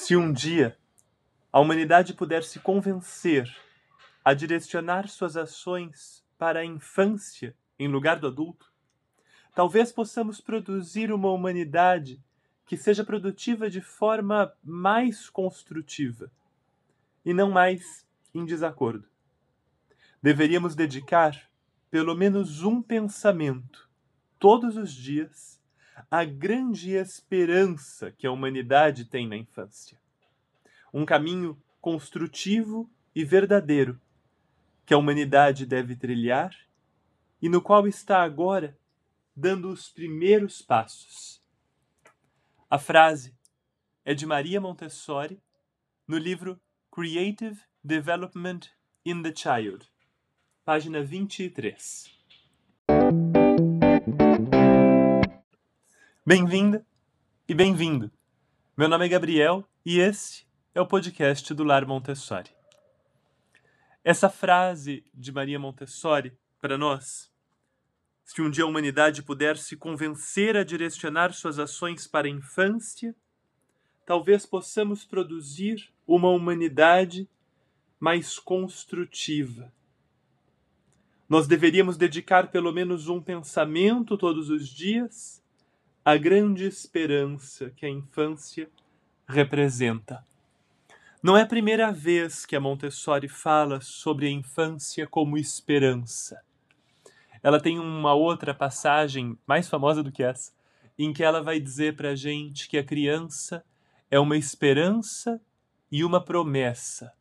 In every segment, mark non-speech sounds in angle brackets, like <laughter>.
Se um dia a humanidade puder se convencer a direcionar suas ações para a infância em lugar do adulto, talvez possamos produzir uma humanidade que seja produtiva de forma mais construtiva e não mais em desacordo. Deveríamos dedicar pelo menos um pensamento todos os dias à grande esperança que a humanidade tem na infância. Um caminho construtivo e verdadeiro que a humanidade deve trilhar e no qual está agora dando os primeiros passos. A frase é de Maria Montessori no livro Creative Development in the Child, página 23. Bem-vinda e bem-vindo. Meu nome é Gabriel e esse é o podcast do Lar Montessori. Essa frase de Maria Montessori para nós, se um dia a humanidade puder se convencer a direcionar suas ações para a infância, talvez possamos produzir uma humanidade mais construtiva. Nós deveríamos dedicar pelo menos um pensamento todos os dias à grande esperança que a infância representa. Não é a primeira vez que a Montessori fala sobre a infância como esperança. Ela tem uma outra passagem mais famosa do que essa, em que ela vai dizer para a gente que a criança é uma esperança e uma promessa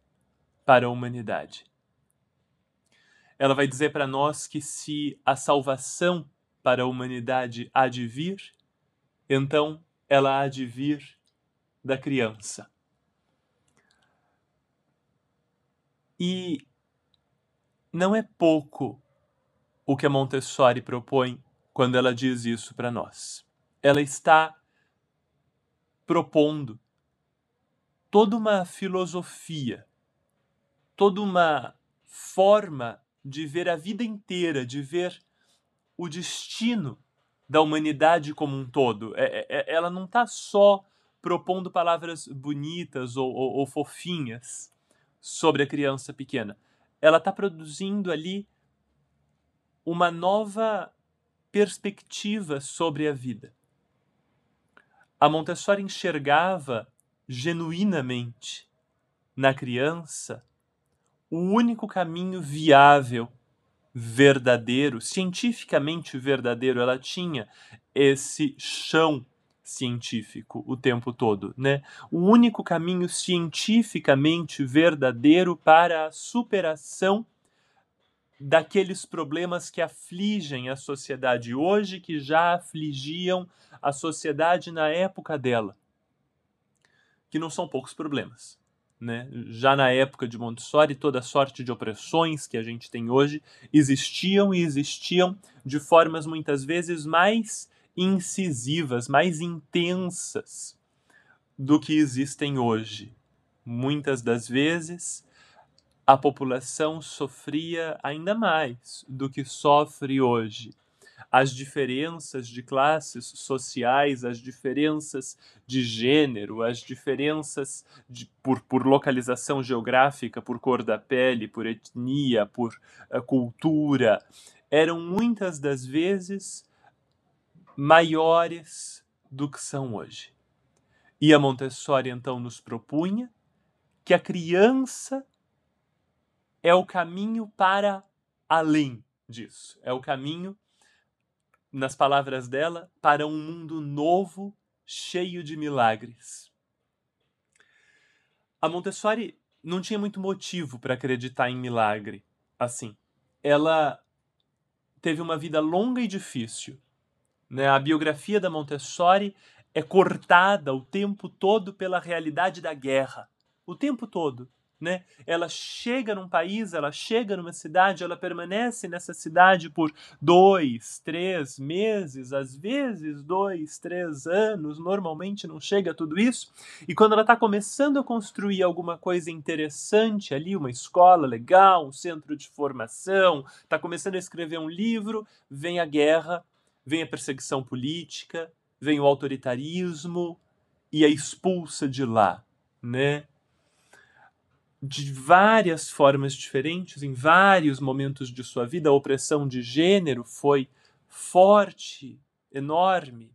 para a humanidade. Ela vai dizer para nós que se a salvação para a humanidade há de vir, então ela há de vir da criança. E não é pouco o que a Montessori propõe quando ela diz isso para nós. Ela está propondo toda uma filosofia, toda uma forma de ver a vida inteira, de ver o destino da humanidade como um todo. É, é, é ela não está só propondo palavras bonitas ou, ou, ou fofinhas sobre a criança pequena. Ela está produzindo ali uma nova perspectiva sobre a vida. A Montessori enxergava genuinamente na criança o único caminho viável, verdadeiro, cientificamente verdadeiro. Ela tinha esse chão científico o tempo todo, né? O único caminho cientificamente verdadeiro para a superação daqueles problemas que afligem a sociedade hoje, que já afligiam a sociedade na época dela. Que não são poucos problemas. Né? Já na época de Montessori, toda sorte de opressões que a gente tem hoje existiam e existiam de formas muitas vezes mais incisivas, mais intensas do que existem hoje. Muitas das vezes a população sofria ainda mais do que sofre hoje. As diferenças de classes sociais, as diferenças de gênero, as diferenças de, por, por localização geográfica, por cor da pele, por etnia, por uh, cultura, eram muitas das vezes maiores do que são hoje. E a Montessori então nos propunha que a criança é o caminho para além disso. É o caminho, nas palavras dela, para um mundo novo, cheio de milagres. A Montessori não tinha muito motivo para acreditar em milagre assim. Ela teve uma vida longa e difícil né? A biografia da Montessori é cortada o tempo todo pela realidade da guerra. O tempo todo. Né? Ela chega num país, ela chega numa cidade, ela permanece nessa cidade por dois, três meses, às vezes dois, três anos, normalmente não chega a tudo isso. E quando ela está começando a construir alguma coisa interessante ali, uma escola legal, um centro de formação, está começando a escrever um livro, vem a guerra vem a perseguição política, vem o autoritarismo e a expulsa de lá. né? De várias formas diferentes, em vários momentos de sua vida, a opressão de gênero foi forte, enorme.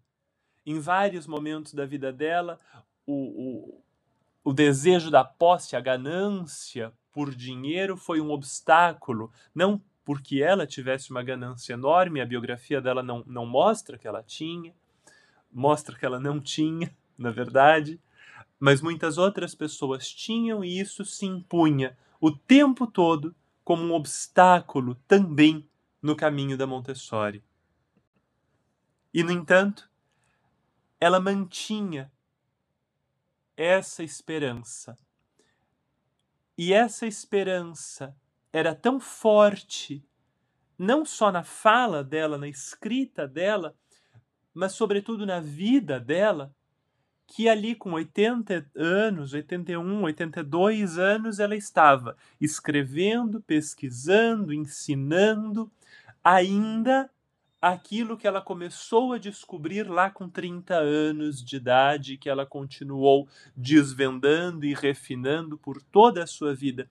Em vários momentos da vida dela, o, o, o desejo da posse, a ganância por dinheiro foi um obstáculo, não porque ela tivesse uma ganância enorme, a biografia dela não, não mostra que ela tinha, mostra que ela não tinha, <laughs> na verdade, mas muitas outras pessoas tinham e isso se impunha o tempo todo como um obstáculo também no caminho da Montessori. E, no entanto, ela mantinha essa esperança. E essa esperança era tão forte, não só na fala dela, na escrita dela, mas sobretudo na vida dela, que ali com 80 anos, 81, 82 anos, ela estava escrevendo, pesquisando, ensinando, ainda aquilo que ela começou a descobrir lá com 30 anos de idade, que ela continuou desvendando e refinando por toda a sua vida.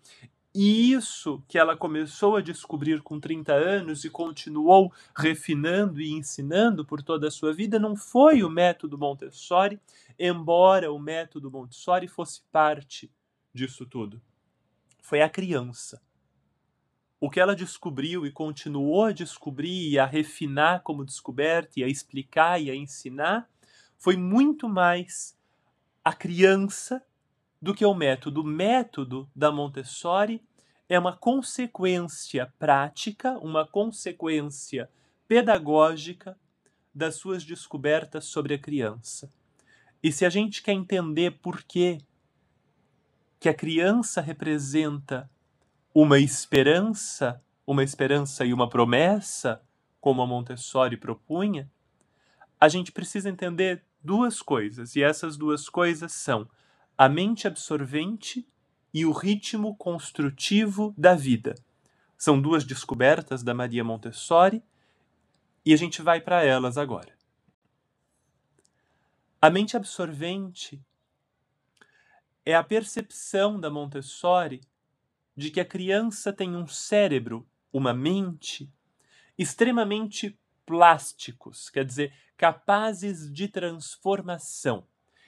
E isso que ela começou a descobrir com 30 anos e continuou refinando e ensinando por toda a sua vida não foi o método Montessori, embora o método Montessori fosse parte disso tudo. Foi a criança. O que ela descobriu e continuou a descobrir e a refinar como descoberta e a explicar e a ensinar foi muito mais a criança do que o método. O método da Montessori é uma consequência prática, uma consequência pedagógica das suas descobertas sobre a criança. E se a gente quer entender por que que a criança representa uma esperança, uma esperança e uma promessa, como a Montessori propunha, a gente precisa entender duas coisas, e essas duas coisas são a mente absorvente e o ritmo construtivo da vida. São duas descobertas da Maria Montessori e a gente vai para elas agora. A mente absorvente é a percepção da Montessori de que a criança tem um cérebro, uma mente, extremamente plásticos, quer dizer, capazes de transformação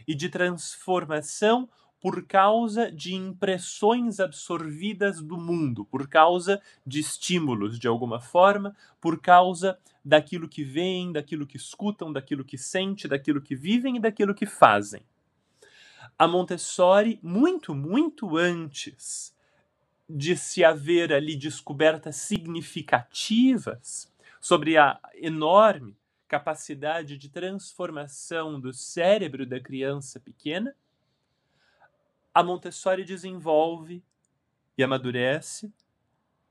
e de transformação por causa de impressões absorvidas do mundo, por causa de estímulos de alguma forma, por causa daquilo que veem, daquilo que escutam, daquilo que sentem, daquilo que vivem e daquilo que fazem. A Montessori, muito, muito antes de se haver ali descobertas significativas sobre a enorme capacidade de transformação do cérebro da criança pequena, a Montessori desenvolve e amadurece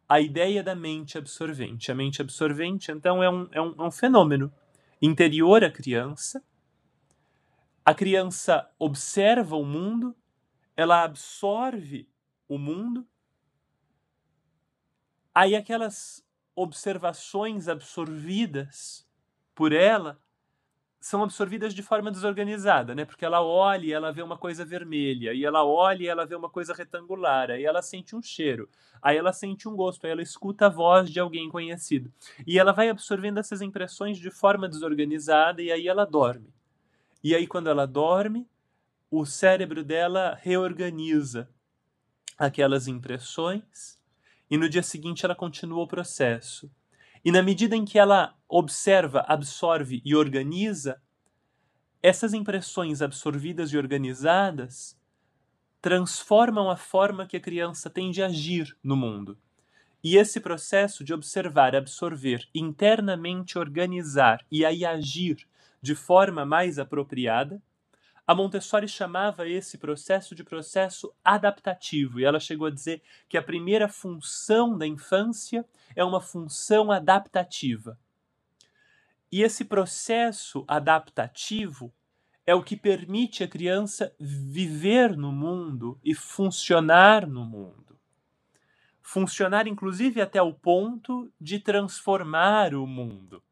a ideia da mente absorvente. A mente absorvente, então, é um, é um, é um fenômeno interior à criança. A criança observa o mundo, ela absorve o mundo, aí aquelas observações absorvidas por ela são absorvidas de forma desorganizada, né? Porque ela olha e ela vê uma coisa vermelha, e ela olha e ela vê uma coisa retangular, aí ela sente um cheiro, aí ela sente um gosto, aí ela escuta a voz de alguém conhecido. E ela vai absorvendo essas impressões de forma desorganizada e aí ela dorme. E aí quando ela dorme, o cérebro dela reorganiza aquelas impressões e no dia seguinte ela continua o processo. E na medida em que ela observa, absorve e organiza, essas impressões absorvidas e organizadas transformam a forma que a criança tem de agir no mundo. E esse processo de observar, absorver, internamente organizar e aí agir de forma mais apropriada a Montessori chamava esse processo de processo adaptativo, e ela chegou a dizer que a primeira função da infância é uma função adaptativa. E esse processo adaptativo é o que permite a criança viver no mundo e funcionar no mundo. Funcionar, inclusive, até o ponto de transformar o mundo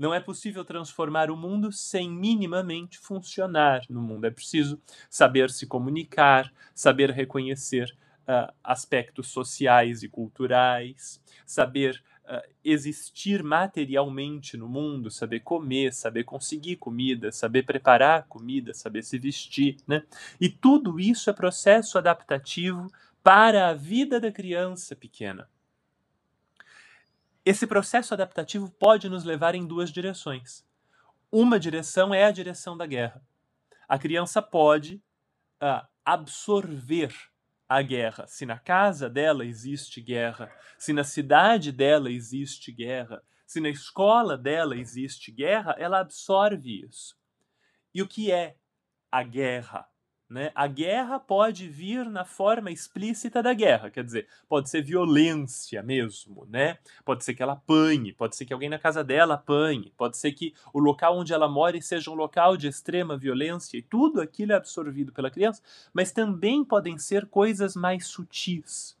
Não é possível transformar o mundo sem minimamente funcionar no mundo. É preciso saber se comunicar, saber reconhecer uh, aspectos sociais e culturais, saber uh, existir materialmente no mundo, saber comer, saber conseguir comida, saber preparar comida, saber se vestir, né? E tudo isso é processo adaptativo para a vida da criança pequena. Esse processo adaptativo pode nos levar em duas direções. Uma direção é a direção da guerra. A criança pode uh, absorver a guerra. Se na casa dela existe guerra, se na cidade dela existe guerra, se na escola dela existe guerra, ela absorve isso. E o que é a guerra? Né? A guerra pode vir na forma explícita da guerra, quer dizer, pode ser violência mesmo, né? Pode ser que ela apanhe, pode ser que alguém na casa dela apanhe, pode ser que o local onde ela mora seja um local de extrema violência e tudo aquilo é absorvido pela criança, mas também podem ser coisas mais sutis.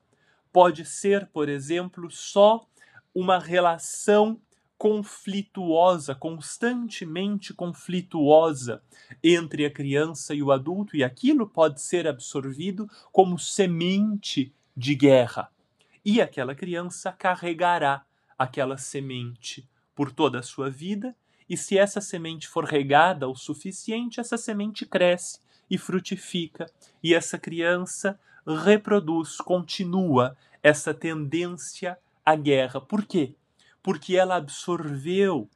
Pode ser, por exemplo, só uma relação conflituosa, constantemente conflituosa entre a criança e o adulto, e aquilo pode ser absorvido como semente de guerra. E aquela criança carregará aquela semente por toda a sua vida, e se essa semente for regada o suficiente, essa semente cresce e frutifica, e essa criança reproduz, continua essa tendência à guerra. Por quê? Porque ela absorveu,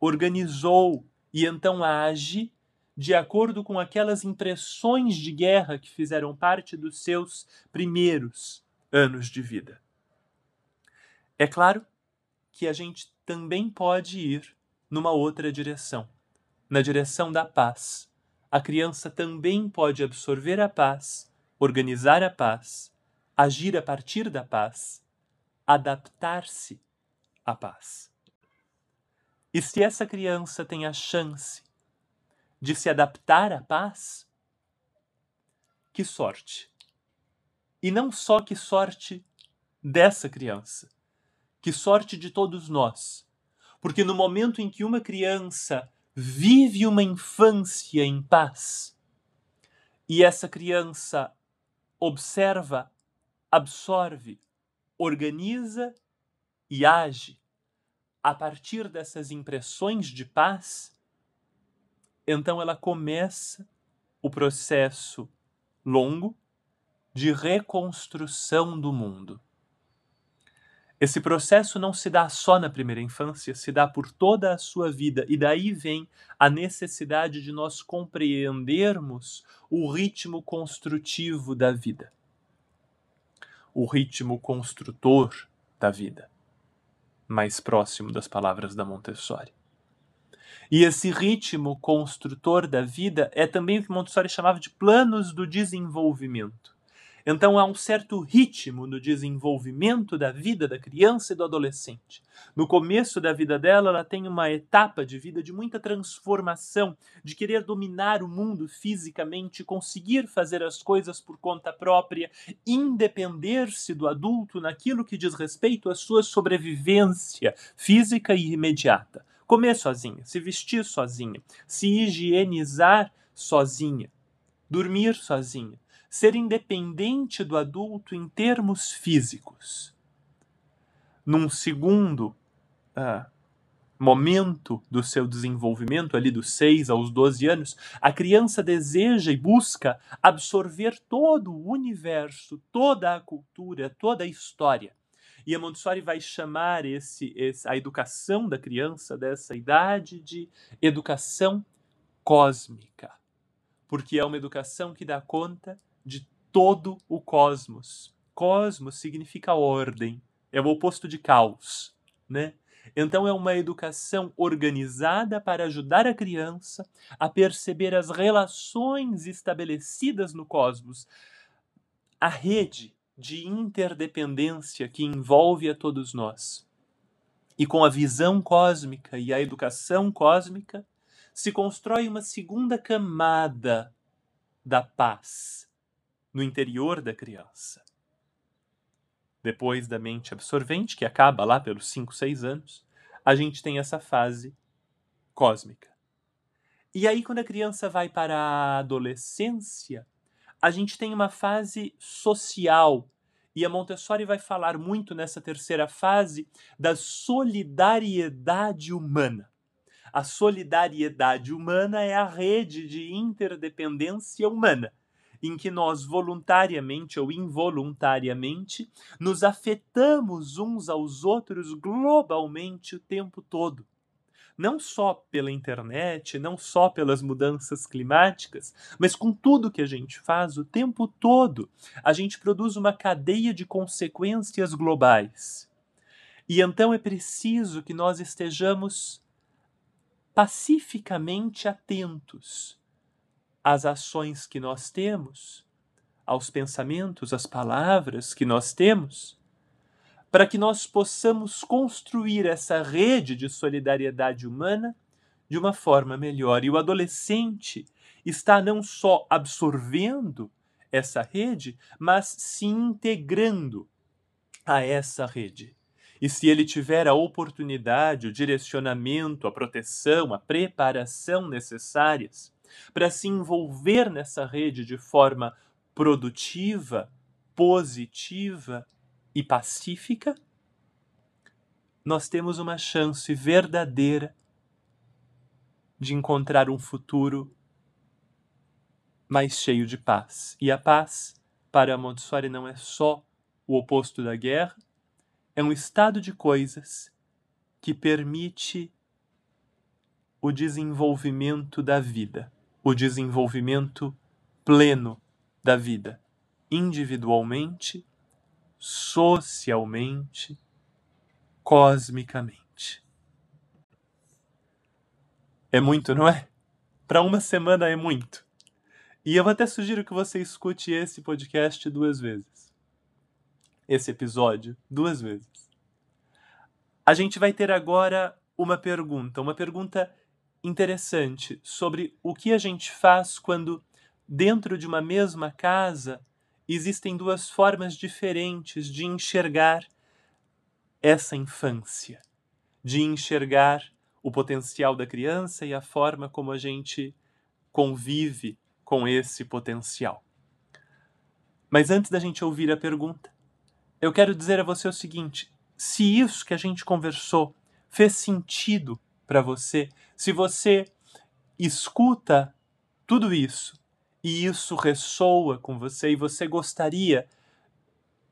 organizou e então age de acordo com aquelas impressões de guerra que fizeram parte dos seus primeiros anos de vida. É claro que a gente também pode ir numa outra direção, na direção da paz. A criança também pode absorver a paz, organizar a paz, agir a partir da paz, adaptar-se a paz. E se essa criança tem a chance de se adaptar à paz, que sorte! E não só que sorte dessa criança, que sorte de todos nós. Porque no momento em que uma criança vive uma infância em paz, e essa criança observa, absorve, organiza e age a partir dessas impressões de paz, então ela começa o processo longo de reconstrução do mundo. Esse processo não se dá só na primeira infância, se dá por toda a sua vida, e daí vem a necessidade de nós compreendermos o ritmo construtivo da vida, o ritmo construtor da vida mais próximo das palavras da Montessori. E esse ritmo construtor da vida é também o que Montessori chamava de planos do desenvolvimento. Então há um certo ritmo no desenvolvimento da vida da criança e do adolescente. No começo da vida dela, ela tem uma etapa de vida de muita transformação, de querer dominar o mundo fisicamente, conseguir fazer as coisas por conta própria, independer-se do adulto naquilo que diz respeito à sua sobrevivência física e imediata. Comer sozinha, se vestir sozinha, se higienizar sozinha, dormir sozinha ser independente do adulto em termos físicos. Num segundo ah, momento do seu desenvolvimento, ali dos 6 aos 12 anos, a criança deseja e busca absorver todo o universo, toda a cultura, toda a história. E a Montessori vai chamar esse, esse, a educação da criança dessa idade de educação cósmica, porque é uma educação que dá conta de todo o cosmos. Cosmos significa ordem, é o oposto de caos, né? Então é uma educação organizada para ajudar a criança a perceber as relações estabelecidas no cosmos, a rede de interdependência que envolve a todos nós. E com a visão cósmica e a educação cósmica, se constrói uma segunda camada da paz, no interior da criança. Depois da mente absorvente, que acaba lá pelos 5, 6 anos, a gente tem essa fase cósmica. E aí, quando a criança vai para a adolescência, a gente tem uma fase social. E a Montessori vai falar muito nessa terceira fase da solidariedade humana. A solidariedade humana é a rede de interdependência humana, em que nós voluntariamente ou involuntariamente nos afetamos uns aos outros globalmente o tempo todo não só pela internet, não só pelas mudanças climáticas, mas com tudo que a gente faz o tempo todo. A gente produz uma cadeia de consequências globais. E então é preciso que nós estejamos pacificamente atentos às ações que nós temos, aos pensamentos, às palavras que nós temos para que nós possamos construir essa rede de solidariedade humana de uma forma melhor. E o adolescente está não só absorvendo essa rede, mas se integrando a essa rede. E se ele tiver a oportunidade, o direcionamento, a proteção, a preparação necessárias para se envolver nessa rede de forma produtiva, positiva, e pacífica, nós temos uma chance verdadeira de encontrar um futuro mais cheio de paz. E a paz, para Montessori, não é só o oposto da guerra, é um estado de coisas que permite o desenvolvimento da vida, o desenvolvimento pleno da vida, individualmente socialmente, cosmicamente. É muito, não é? Para uma semana é muito. E eu até sugiro que você escute esse podcast duas vezes. Esse episódio duas vezes. A gente vai ter agora uma pergunta, uma pergunta interessante sobre o que a gente faz quando, dentro de uma mesma casa, existem duas formas diferentes de enxergar essa infância, de enxergar o potencial da criança e a forma como a gente convive com esse potencial. Mas antes da gente ouvir a pergunta, eu quero dizer a você o seguinte: se isso que a gente conversou fez sentido para você, se você escuta tudo isso e isso ressoa com você e você gostaria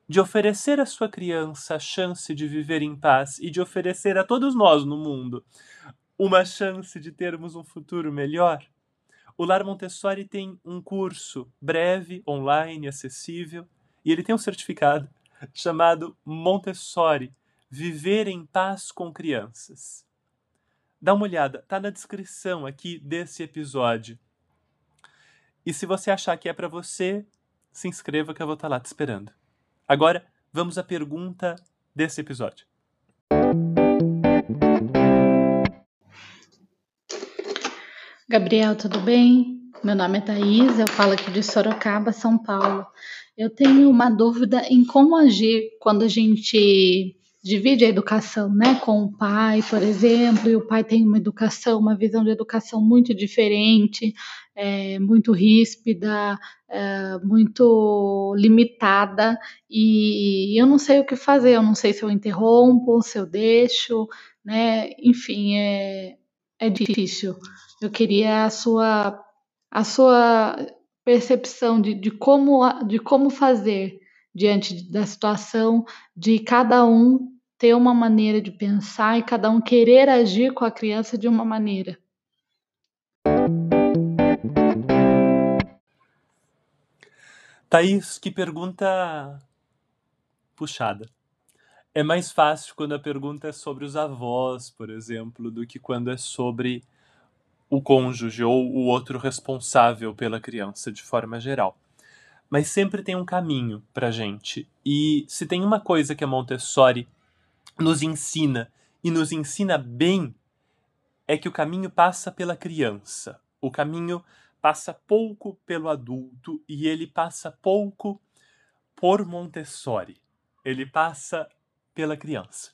de oferecer à sua criança a chance de viver em paz e de oferecer a todos nós no mundo uma chance de termos um futuro melhor, o Lar Montessori tem um curso breve, online, acessível, e ele tem um certificado chamado Montessori Viver em Paz com Crianças. Dá uma olhada, tá na descrição aqui desse episódio. E se você achar que é para você, se inscreva que eu vou estar tá lá te esperando. Agora, vamos à pergunta desse episódio. Gabriel, tudo bem? Meu nome é Thaís, eu falo aqui de Sorocaba, São Paulo. Eu tenho uma dúvida em como agir quando a gente divide a educação, né, com o pai, por exemplo, e o pai tem uma educação, uma visão de educação muito diferente, é, muito ríspida, é, muito limitada, e eu não sei o que fazer, eu não sei se eu interrompo, se eu deixo, né, enfim, é, é difícil. Eu queria a sua, a sua percepção de, de, como, de como fazer diante da situação de cada um ter uma maneira de pensar e cada um querer agir com a criança de uma maneira. Thaís, que pergunta puxada. É mais fácil quando a pergunta é sobre os avós, por exemplo, do que quando é sobre o cônjuge ou o outro responsável pela criança de forma geral. Mas sempre tem um caminho para gente. E se tem uma coisa que a Montessori nos ensina e nos ensina bem é que o caminho passa pela criança. O caminho passa pouco pelo adulto e ele passa pouco por Montessori. Ele passa pela criança.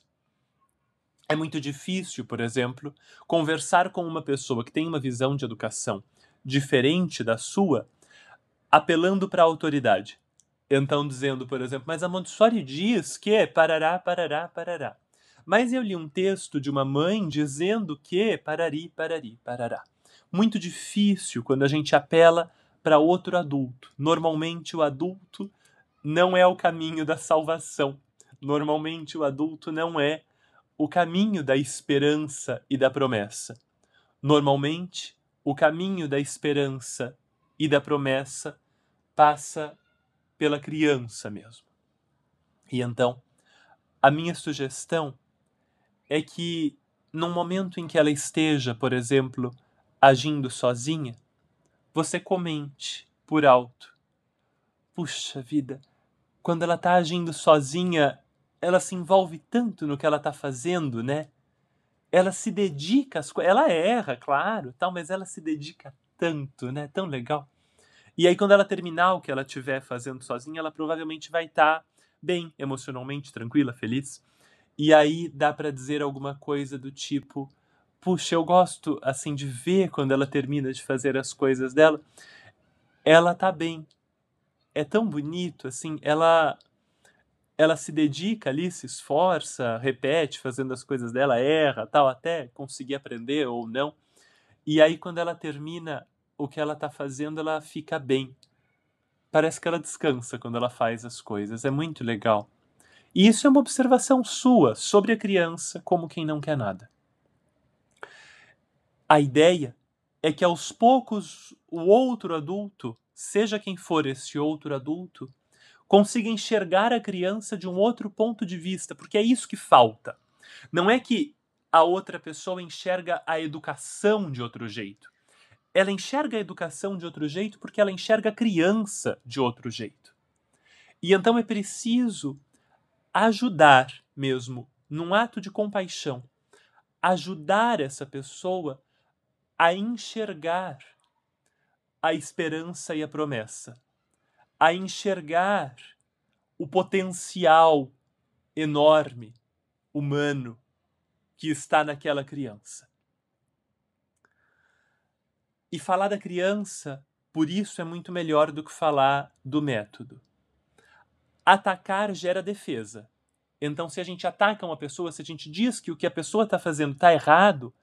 É muito difícil, por exemplo, conversar com uma pessoa que tem uma visão de educação diferente da sua, apelando para a autoridade. Então, dizendo, por exemplo, mas a Montessori diz que parará, parará, parará. Mas eu li um texto de uma mãe dizendo que parari, parari, parará. Muito difícil quando a gente apela para outro adulto. Normalmente, o adulto não é o caminho da salvação. Normalmente, o adulto não é o caminho da esperança e da promessa. Normalmente, o caminho da esperança e da promessa passa pela criança mesmo. E então, a minha sugestão é que, num momento em que ela esteja, por exemplo, agindo sozinha, você comente por alto: Puxa vida, quando ela está agindo sozinha, ela se envolve tanto no que ela está fazendo, né? Ela se dedica às coisas. Ela erra, claro, tal, mas ela se dedica tanto, né? Tão legal. E aí, quando ela terminar o que ela estiver fazendo sozinha, ela provavelmente vai estar tá bem emocionalmente, tranquila, feliz. E aí dá para dizer alguma coisa do tipo: puxa, eu gosto assim de ver quando ela termina de fazer as coisas dela. Ela tá bem. É tão bonito assim, ela ela se dedica ali, se esforça, repete fazendo as coisas dela, erra, tal, até conseguir aprender ou não. E aí quando ela termina o que ela está fazendo, ela fica bem. Parece que ela descansa quando ela faz as coisas. É muito legal. E isso é uma observação sua sobre a criança, como quem não quer nada. A ideia é que aos poucos o outro adulto, seja quem for esse outro adulto, consiga enxergar a criança de um outro ponto de vista, porque é isso que falta. Não é que a outra pessoa enxerga a educação de outro jeito ela enxerga a educação de outro jeito porque ela enxerga a criança de outro jeito. E então é preciso ajudar mesmo, num ato de compaixão, ajudar essa pessoa a enxergar a esperança e a promessa, a enxergar o potencial enorme humano que está naquela criança. E falar da criança, por isso, é muito melhor do que falar do método. Atacar gera defesa. Então, se a gente ataca uma pessoa, se a gente diz que o que a pessoa está fazendo está errado,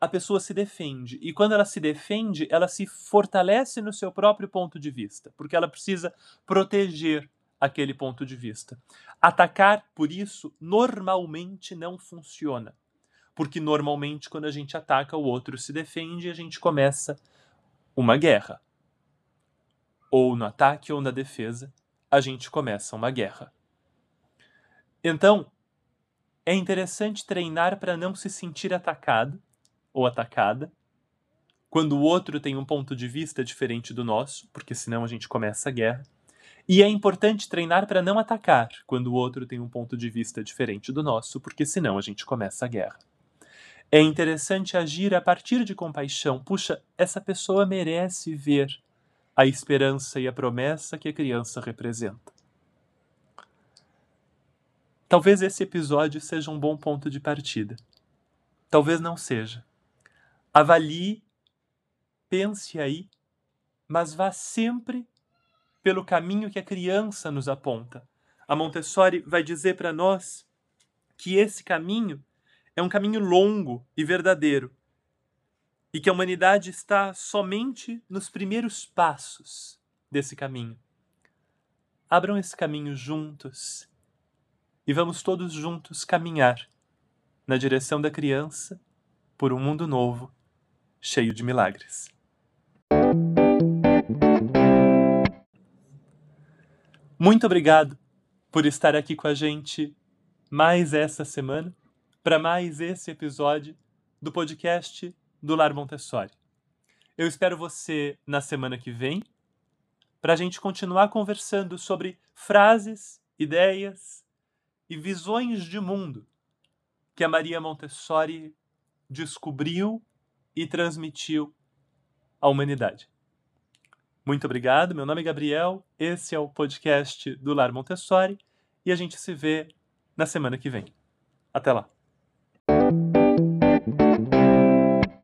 a pessoa se defende. E quando ela se defende, ela se fortalece no seu próprio ponto de vista, porque ela precisa proteger aquele ponto de vista. Atacar, por isso, normalmente não funciona porque normalmente quando a gente ataca, o outro se defende e a gente começa uma guerra. Ou no ataque ou na defesa, a gente começa uma guerra. Então, é interessante treinar para não se sentir atacado ou atacada quando o outro tem um ponto de vista diferente do nosso, porque senão a gente começa a guerra. E é importante treinar para não atacar quando o outro tem um ponto de vista diferente do nosso, porque senão a gente começa a guerra. É interessante agir a partir de compaixão. Puxa, essa pessoa merece ver a esperança e a promessa que a criança representa. Talvez esse episódio seja um bom ponto de partida. Talvez não seja. Avalie, pense aí, mas vá sempre pelo caminho que a criança nos aponta. A Montessori vai dizer para nós que esse caminho é um caminho longo e verdadeiro, e que a humanidade está somente nos primeiros passos desse caminho. Abram esse caminho juntos e vamos todos juntos caminhar na direção da criança por um mundo novo, cheio de milagres. Muito obrigado por estar aqui com a gente mais essa semana para mais esse episódio do podcast do Lar Montessori. Eu espero você na semana que vem para a gente continuar conversando sobre frases, ideias e visões de mundo que a Maria Montessori descobriu e transmitiu à humanidade. Muito obrigado, meu nome é Gabriel, esse é o podcast do Lar Montessori e a gente se vê na semana que vem. Até lá!